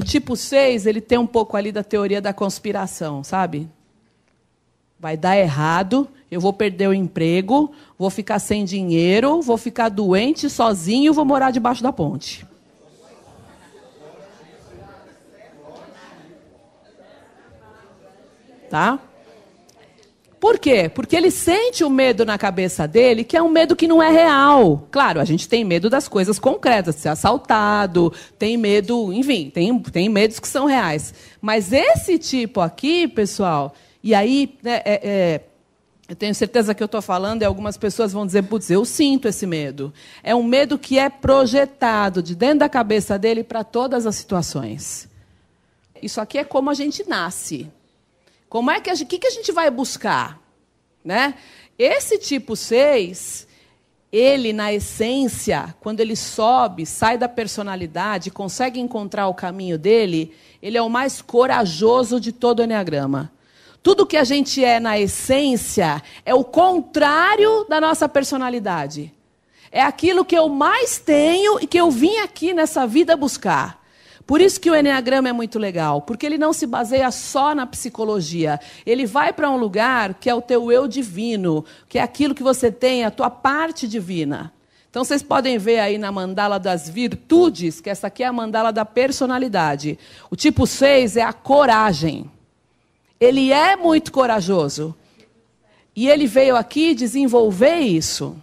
o tipo 6, ele tem um pouco ali da teoria da conspiração, sabe? Vai dar errado, eu vou perder o emprego, vou ficar sem dinheiro, vou ficar doente, sozinho, vou morar debaixo da ponte. Tá? Por quê? Porque ele sente o medo na cabeça dele, que é um medo que não é real. Claro, a gente tem medo das coisas concretas, de ser assaltado, tem medo, enfim, tem, tem medos que são reais. Mas esse tipo aqui, pessoal, e aí, né, é, é, eu tenho certeza que eu estou falando e algumas pessoas vão dizer, putz, eu sinto esse medo. É um medo que é projetado de dentro da cabeça dele para todas as situações. Isso aqui é como a gente nasce. Como é que a gente, que, que a gente vai buscar? Né? Esse tipo 6, ele, na essência, quando ele sobe, sai da personalidade, consegue encontrar o caminho dele, ele é o mais corajoso de todo o Enneagrama. Tudo que a gente é na essência é o contrário da nossa personalidade. É aquilo que eu mais tenho e que eu vim aqui nessa vida buscar. Por isso que o Enneagrama é muito legal, porque ele não se baseia só na psicologia. Ele vai para um lugar que é o teu eu divino, que é aquilo que você tem, a tua parte divina. Então vocês podem ver aí na mandala das virtudes, que essa aqui é a mandala da personalidade. O tipo 6 é a coragem. Ele é muito corajoso. E ele veio aqui desenvolver isso.